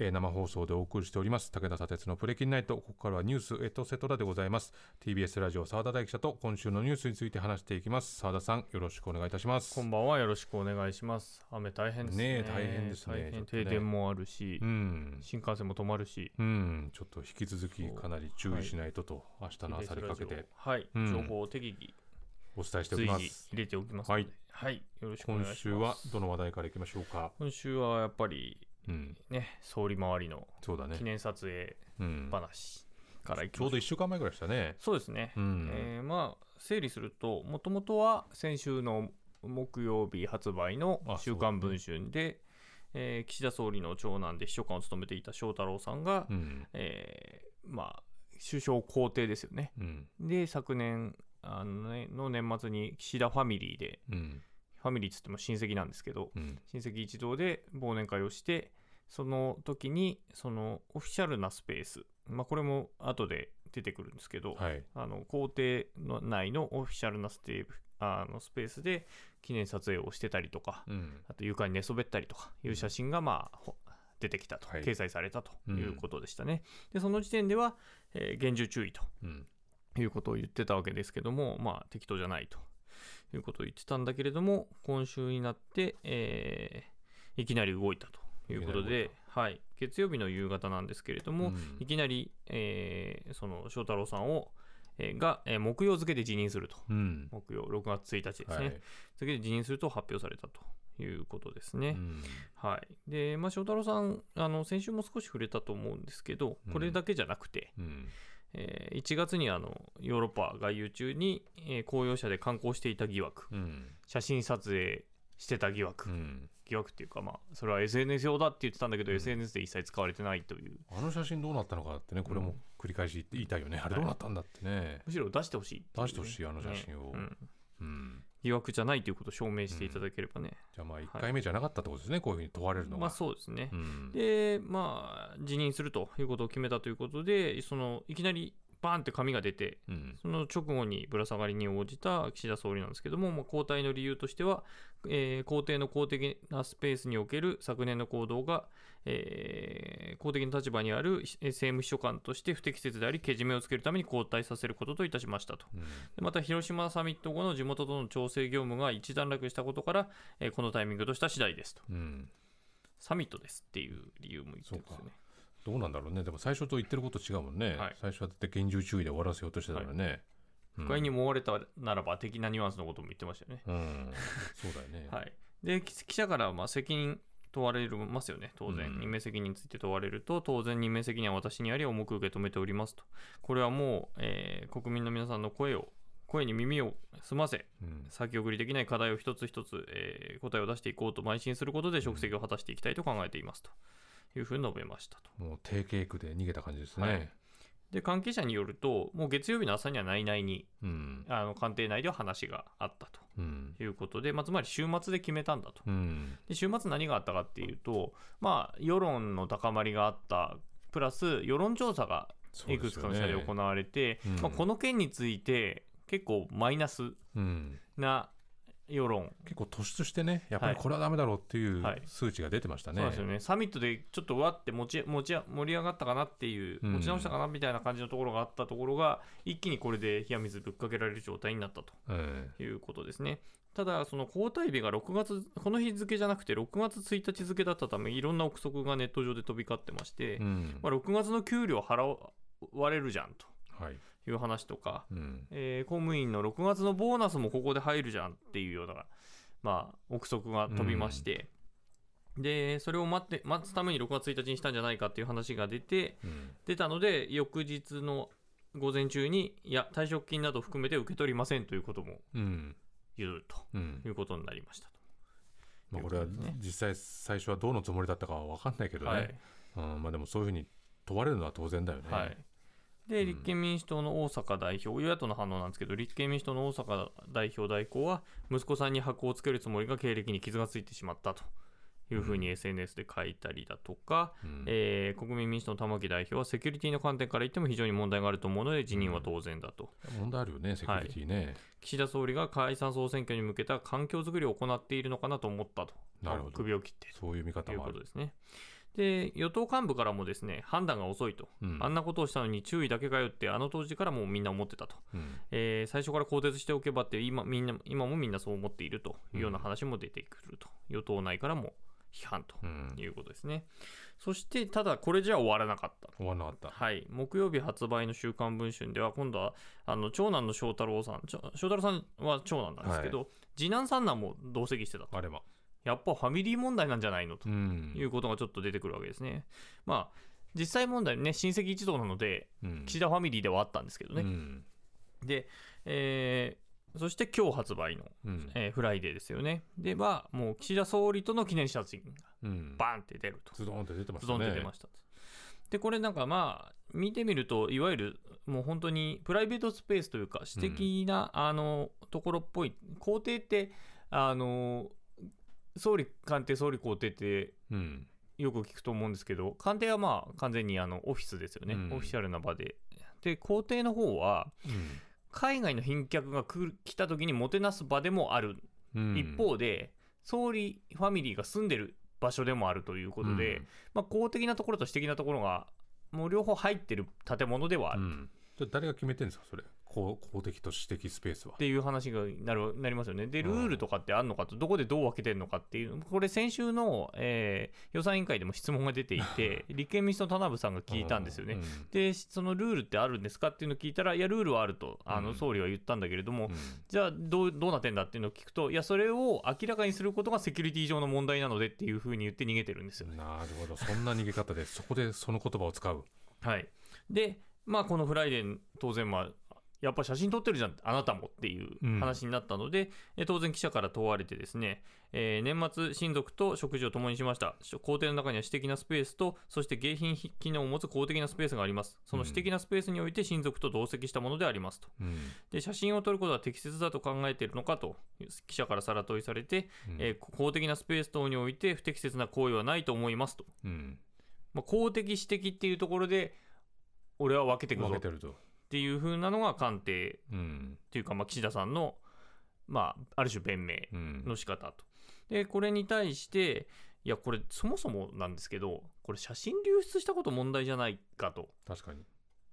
えー生放送でお送りしております。武田砂鉄のプレキンナイト。ここからはニュースエトセトラでございます。TBS ラジオ澤田大記者と今週のニュースについて話していきます。澤田さんよろしくお願いいたします。こんばんは。よろしくお願いします。雨大変ですね。大変ですね。ね。停電もあるし、うん。新幹線も止まるし。うん。ちょっと引き続きかなり注意しないとと、明日の朝にかけて。はい、うん。情報を適宜お伝えしておきます。入れておきますので。はい、よろしくお願いします。今週はどの話題からいきましょうか。今週はやっぱりうん。ね総理周りの記念撮影うん。話からいきちょう。どましょう1週間前ぐらいでしたね。そうですね、うん。えーまあ整理するともともとは先週の木曜日発売のあ「週刊文春で」えー岸田総理の長男で秘書官を務めていた翔太郎さんが、うん。えーまあ首相公邸ですよね。うん。で昨年あの、ね、の年末に岸田ファミリーでうんファミリーっつっても親戚なんですけどうん。親戚一同で忘年会をしてその時にそのオフィシャルなスペースまあこれも後で出てくるんですけど、はい。あの校庭の内のオフィシャルなステーあのスペースで記念撮影をしてたりとか、うん。あと床に寝そべったりとかいう写真がまあほ出てきたと、はい。掲載されたということでしたね。でその時点では、えー厳重注意とうん。いうことを言ってたわけですけども、まあ適当じゃないということを言ってたんだけれども、今週になって、えーいきなり動いたということで、はい、月曜日の夕方なんですけれども、うんいきなり、えーその翔太郎さんを、えーが、えー木曜付けで辞任すると。うん木曜、6月1日ですね。はい付けで辞任すると発表されたということですね。うんはい。で、まあ、翔太郎さん、あの、先週も少し触れたと思うんですけど、これだけじゃなくて、うんえー1月にあのヨーロッパ外遊中に、えー公用車で観光していた疑惑、うん。写真撮影してた疑惑、うん。疑惑っていうか、まあ、それは SNS 用だって言ってたんだけど、SNS で一切使われてないという、あの写真どうなったのかってねこれも繰り返し言いたいよね。あれどうなったんだってね。むしろ出してほしいね。出してほしいあの写真を。ねうん。うん疑惑じゃないということを証明していただければね、じゃあまあ1回目じゃなかったってことですねこういうふうに問われるのまあがそうですね。うん。で、まあ、辞任するということを決めたということで、そのいきなりバーンって紙が出て、うんその直後にぶら下がりに応じた岸田総理なんですけども、まあ、交代の理由としては、えー公邸の公的なスペースにおける昨年の行動が、えー公的な立場にあるえー政務秘書官として不適切であり、けじめをつけるために交代させることといたしましたと。うんでまた、広島サミット後の地元との調整業務が一段落したことから、えーこのタイミングとした次第ですと。うんサミットですっていう理由も言ってるんですよね。どうなんだろうね。でも最初と言ってること違うもんね。はい。最初はだって厳重注意で終わらせようとしてたからね。不快に思われたならば的なニュアンスのことも言ってましたよね。うん。そうだよね。はい、でき記者からはまあ責任問われますよね、当然、うん。任命責任について問われると、当然、任命責任は私にあり、重く受け止めておりますと、これはもう、えー国民の皆さんの声を、声に耳を澄ませ、うん。先送りできない課題を一つ一つ、えー答えを出していこうと邁進することで、職責を果たしていきたいと考えていますというふうに述べましたと。もう低稽区で逃げた感じですはい。ねで関係者によると、もう月曜日の朝には内々にうん。あの官邸内では話があったと。うん。いうことで、まあ、つまり週末で決めたんだと。うん。で週末何があったかっていうと、まあ、世論の高まりがあった、プラス世論調査がいくつかの社で行われて、うん。まあ、この件について結構マイナスうん。な世論、結構突出してねやっぱりはい。これはダメだろうっていうはい。数値が出てましたね。そうなんですよね。サミットでちょっとわって持ち持ち盛り上がったかなっていう、うん。持ち直したかなみたいな感じのところがあったところが、一気にこれで冷や水ぶっかけられる状態になったとえいうことですね。ただ、その交代日が6月、この日付じゃなくて6月1日付だったため、いろんな憶測がネット上で飛び交ってまして、えうん。まあ、6月の給料払われるじゃんと。はいいう話とか、うん。えー公務員の6月のボーナスもここで入るじゃんっていうような、まあ、憶測が飛びまして、でそれを待って待つために6月1日にしたんじゃないかっていう話が出てうん。出たので翌日の午前中にいや退職金など含めて受け取りませんということもうん。言うとうん。いうことになりましたと。まあこれは実際最初はどうのつもりだったかは分かんないけどはい。ねうん。まあでもそういうふうに問われるのは当然だよね。はい、で立憲民主党の大阪代表、与野党の反応なんですけど、立憲民主党の大阪代表代行は、息子さんに箔をつけるつもりが経歴に傷がついてしまったというふうに SNS で書いたりだとか、うん。えー国民民主党の玉木代表は、セキュリティの観点から言っても非常に問題があると思うので、辞任は当然だと。問題あるよねセキュリティね。岸田総理が解散総選挙に向けた環境づくりを行っているのかなと思ったと。なるほど。首を切ってそういう見方というもある。ことですね。で与党幹部からもですね判断が遅いと、うん。あんなことをしたのに注意だけかよってあの当時からもうみんな思ってたと、うん。えー最初から更迭しておけばって今みんな今もみんなそう思っていると。いうような話も出てくると、与党内からも批判とうん。いうことですね。そしてただこれじゃ終わらなかった。終わんなかった。はい、木曜日発売の「週刊文春」では今度はあの長男の翔太郎さん。翔太郎さんは長男なんですけど、次男三男も同席してたと。あればやっぱファミリー問題なんじゃないの？とうん。いうことがちょっと出てくるわけですね。まあ実際問題ね親戚一同なのでうん。岸田ファミリーではあったんですけどね、うん。で、えーそして今日発売の、うん。えーフライデーですよね。ではもう岸田総理との記念写真がうん。バーンって出ると。ズドンって出てましたね。ドンって出ました。でこれなんかまあ見てみるといわゆるもう本当にプライベートスペースというか私的な、あのところっぽい公邸ってあの総理官邸総理公邸ってうん。よく聞くと思うんですけど官邸はまあ完全にあのオフィスですよね、うん。オフィシャルな場で。で皇帝の方は海外の賓客が来る来た時にもてなす場でもある、うん。一方で総理ファミリーが住んでる場所でもあるということで、うん。まあ、公的なところと私的なところがもう両方入ってる建物ではある誰が決めてんですかそれ？公公的と私的スペースは。っていう話がなるなりますよね。で、ルールとかってあるのかと、どこでどう分けてるのかっていう、これ、先週の、えー予算委員会でも質問が出ていて、立憲民主党の田辺さんが聞いたんですよね。うん。で、そのルールってあるんですかっていうのを聞いたら、いや、ルールはあると、あのうん。総理は言ったんだけれども、うん。じゃあどう、どうなってんだっていうのを聞くと、いや、それを明らかにすることがセキュリティ上の問題なのでっていうふうに言って逃げてるんですよ。ね。なるほど。そんな逃げ方でそこでその言葉を使う。はい、で、まあ、このフライデー、当然、まあ、やっぱ写真撮ってるじゃん、あなたもっていううん話になったので、え当然、記者から問われてですね、えー年末、親族と食事を共にしました。公邸の中には私的なスペースと、そして迎賓機能を持つ公的なスペースがあります。その私的なスペースにおいて親族と同席したものでありますと。うんで写真を撮ることは適切だと考えているのかと記者からさら問いされて、うんえー公的なスペース等において不適切な行為はないと思いますと、うんまあ、公的私的っていうところで俺は分けていくぞ。っていう風なのが官邸うん。っていうか、まあ、岸田さんの、まあ、ある種弁明うん。の仕方と。でこれに対していやこれそもそもなんですけどこれ写真流出したこと問題じゃないかと。確かに。っ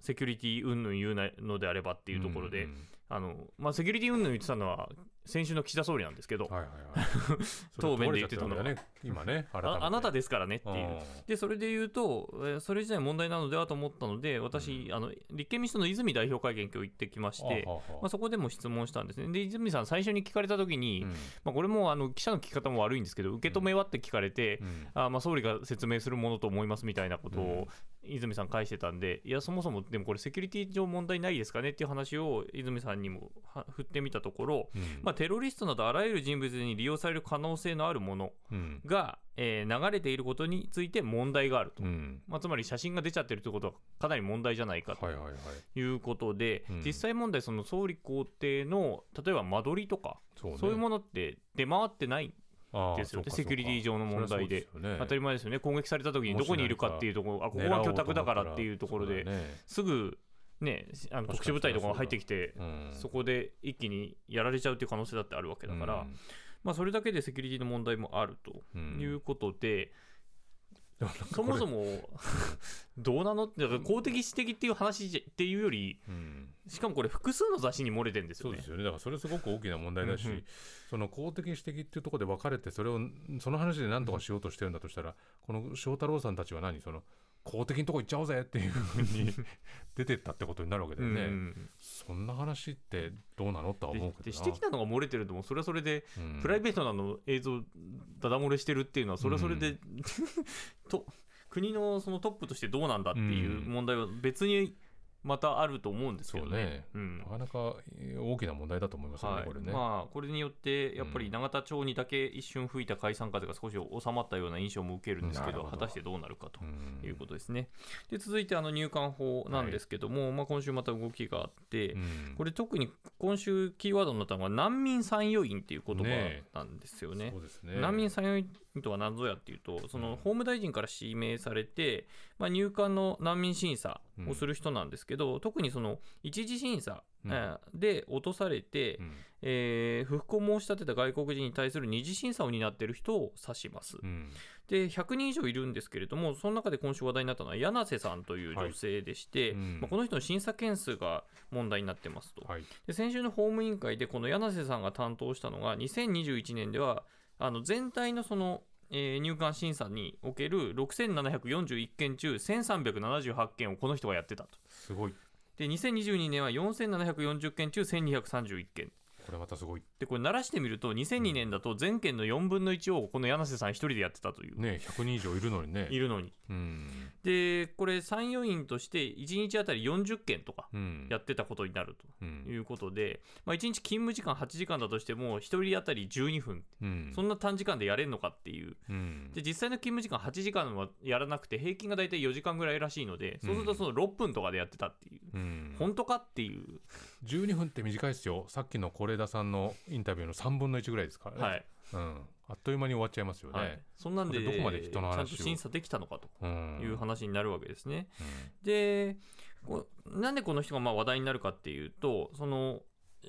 セキュリティ云々言うなのであればっていうところで、あのまあ、セキュリティ云々言ってたのは先週の岸田総理なんですけど、はいはいはい。答弁で言ってたのは。ね今ねああなたですからねっていう。でそれで言うと、えーそれ自体問題なのではと思ったので私、あの立憲民主党の泉代表会見今日行ってきまして、あはあはあ。まあ、そこでも質問したんですね。で泉さん最初に聞かれた時に、うん。まあ、これもあの記者の聞き方も悪いんですけど受け止めはって聞かれて、うん。あまあ総理が説明するものと思いますみたいなことうん。を泉さん返してたんで、いやそもそもでもこれセキュリティ上問題ないですかねっていう話を泉さんにもは振ってみたところ、うん。まあ、テロリストなどあらゆる人物に利用される可能性のあるものうん。が、えー流れていることについて問題があると、うん。まあ、つまり写真が出ちゃってるということはかなり問題じゃないかとはいはいはい。いうことで、うん。実際問題その総理公邸の例えば間取りとかそういうものって出回ってないですよね。セキュリティ上の問題で。ね。当たり前ですよね。攻撃された時にどこにいるかっていうところ。あここが居宅だからっていうところで狙おうと思ったらすぐねあの特殊部隊とかが入ってきてそうん。そこで一気にやられちゃうっていう可能性だってあるわけだから、うん。まあ、それだけでセキュリティの問題もあるとうん。いうことで、でもなんそもそもどうなの？って公的私的っていう話じゃっていうよりうん。しかもこれ複数の雑誌に漏れてるんですよね。そうですよね。だからそれすごく大きな問題だし、うんうん。その公的私的っていうところで分かれてそれをその話で何とかしようとしてるんだとしたら、この翔太郎さんたちは何？その公的なとこ行っちゃおうぜっていうふうに 出てったってことになるわけだよね、うん。そんな話ってどうなのとはで思うけどな。で私的なのが漏れてるともそれはそれでうん。プライベートなの映像ダダ漏れしてるっていうのはそれはそれで、と国のそのトップとしてどうなんだっていう問題は別にまたあると思うんですけどね。ね。うん。なかなか大きな問題だと思いますよね、はい。これね、まあ、これによってやっぱりうん。永田町にだけ一瞬吹いた解散風が少し収まったような印象も受けるんですけどど。果たしてどうなるかとうんいうことですね。で続いてあの入管法なんですけども、まあ、今週また動きがあって、うん。これ特に今週キーワードになったのが難民参与員っていう言葉ねなんですよね。そうですね。難民参与員とは何ぞやっていうと、その法務大臣から指名されて、まあ、入管の難民審査をする人なんですけど、特にその一次審査、で落とされて、うん。えー不服を申し立てた外国人に対する二次審査を担っている人を指します。うん。で100人以上いるんですけれどもその中で今週話題になったのは柳瀬さんという女性でして、はいうん。まあ、この人の審査件数が問題になってますと。はい。で先週の法務委員会でこの柳瀬さんが担当したのが2021年ではあの全体のその、えー入管審査における6741件中1378件をこの人がやってたと。すごいで2022年は4740件中1231件。これまたすごい。でこれ鳴らしてみると2002年だと全件の4分の1をこの柳瀬さん一人でやってたという、ね100人以上いるのにね。いるのに。うん。でこれ参与員として1日あたり40件とかうん。やってたことになるうん。ということで、まあ、1日勤務時間8時間だとしても1人当たり12分。うん。そんな短時間でやれるのかっていう。うん。で実際の勤務時間8時間はやらなくて平均が大体4時間ぐらいらしいのでそうするとその6分とかでやってたっていう、うん。本当かっていう、12分って短いですよ。さっきの是枝さんのインタビューの3分の1ぐらいですからね、はい。うん、あっという間に終わっちゃいますよね、はい、そんなんでどこまで人の話を。ちゃんと審査できたのかとうん。いう話になるわけですね。うでこうなんでこの人がまあ話題になるかっていうとその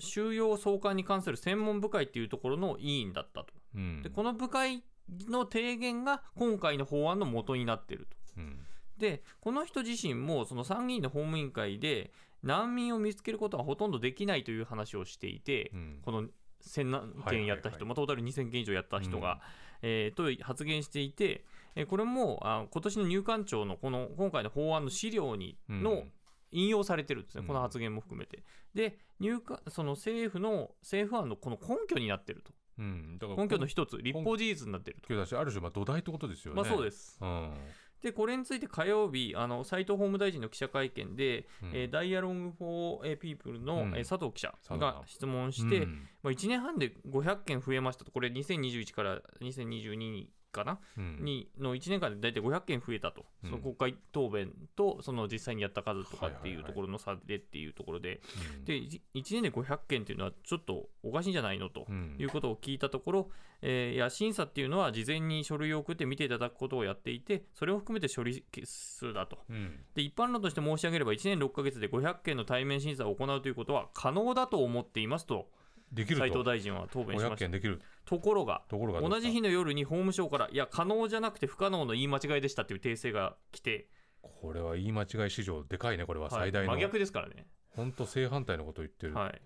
収容送還に関する専門部会っていうところの委員だったと。んうん。でこの部会の提言が今回の法案の元になっていると。うん。でこの人自身もその参議院の法務委員会で難民を見つけることはほとんどできないという話をしていて、うん。この1000何件やった人、はいはいはい。まあ、トータル2000件以上やった人が、うん。えーと発言していて、えーこれもあ今年の入管庁のこの今回の法案の資料にうん。の引用されてるんですね、うん。この発言も含めて。で入管その政府の政府案のこの根拠になってると。うん、だから根拠の一つ立法事実になってると。ある種まあ土台ってことですよね。まあそうです。うんでこれについて火曜日、あの斉藤法務大臣の記者会見で、うん。えーダイアロング・フォー・ピープルの、うん。えー佐藤記者が質問して、うん。まあ、1年半で500件増えましたと、これ2021から2022かな、うん。にの1年間で大体500件増えたと、うん。その国会答弁とその実際にやった数とかっていうところの差でっていうところで、うん。で1年で500件っていうのはちょっとおかしいんじゃないのと。うん。いうことを聞いたところ、えーいや審査っていうのは事前に書類を送って見ていただくことをやっていてそれを含めて処理数だと。うん。で一般論として申し上げれば1年6ヶ月で500件の対面審査を行うということは可能だと思っていますと斉藤と大臣は答弁し500ました。件できる。ところが同じ日の夜に法務省からいや可能じゃなくて不可能の言い間違いでしたっていう訂正が来て、これは言い間違い史上でかいねこれは。はい。最大の、真逆ですからね、本当正反対のことを言ってる、はい、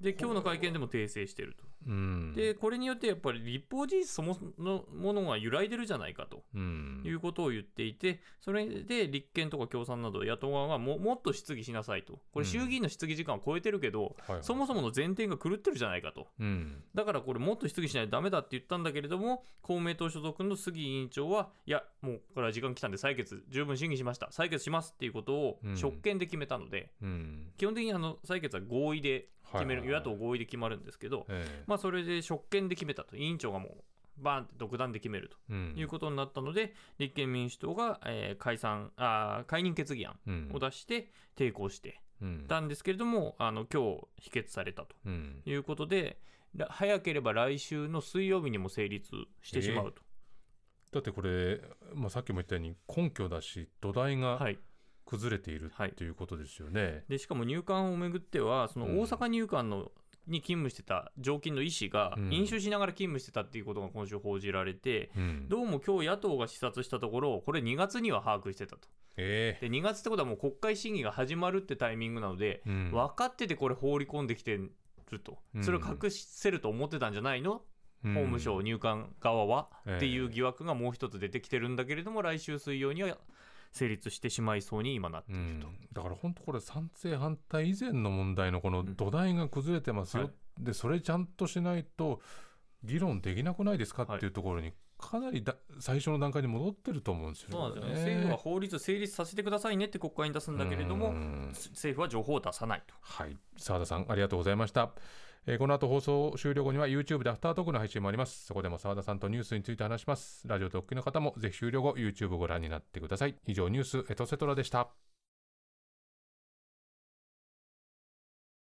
で今日の会見でも訂正していると、うん。でこれによってやっぱり立法事実そものものが揺らいでるじゃないかと。うん。いうことを言っていて、それで立憲とか共産など野党側がももっと質疑しなさいと、これ、衆議院の質疑時間を超えてるけど、そもそもの前提が狂ってるじゃないかと、うん。だからこれ、もっと質疑しないとダメだって言ったんだけれども、公明党所属の杉委員長は、いや、もうこれは時間来たんで採決、十分審議しました、採決しますっていうことをうん。職権で決めたので、うん。基本的にあの採決は合意で決める、与野党合意で決まるんですけど、ええ。まあ、それで職権で決めたと、委員長がもう、バーンって独断で決めると。うん。いうことになったので、立憲民主党が、えー解散あー解任決議案うん。を出して抵抗してうん。たんですけれども、あの今日否決されたと。うん。いうことで、ら早ければ来週の水曜日にも成立してしまうと。だってこれ、まあ、さっきも言ったように根拠だし土台がはい、崩れているはいうことですよね。でしかも入管をめぐっては、そのうん。大阪入管の、に勤務してた常勤の医師がうん。飲酒しながら勤務してたっていうことが今週報じられて、うん。どうも今日野党が視察したところ、これ2月には把握してたと。ええ。で2月ってことはもう国会審議が始まるってタイミングなので、うん。分かっててこれ放り込んできてると、うん。それを隠せると思ってたんじゃないの、うん。法務省入管側は、ええっていう疑惑がもう一つ出てきてるんだけれども来週水曜には成立してしまいそうに今なっていると。うん。だから本当これ賛成反対以前の問題のこの土台が崩れてますよ、はい。でそれちゃんとしないと議論できなくないですかっていうところにかなりだ最初の段階に戻ってると思うんですよそうなんですよ。ね政府は法律成立させてくださいねって国会に出すんだけれども、うん。政府は情報を出さないと。はい。澤田さんありがとうございました、えーこの後放送終了後には YouTube でアフタートークの配信もあります。そこでも澤田さんとニュースについて話します。ラジオとお聞きの方もぜひ終了後 YouTube をご覧になってください。以上ニュースエトセトラでした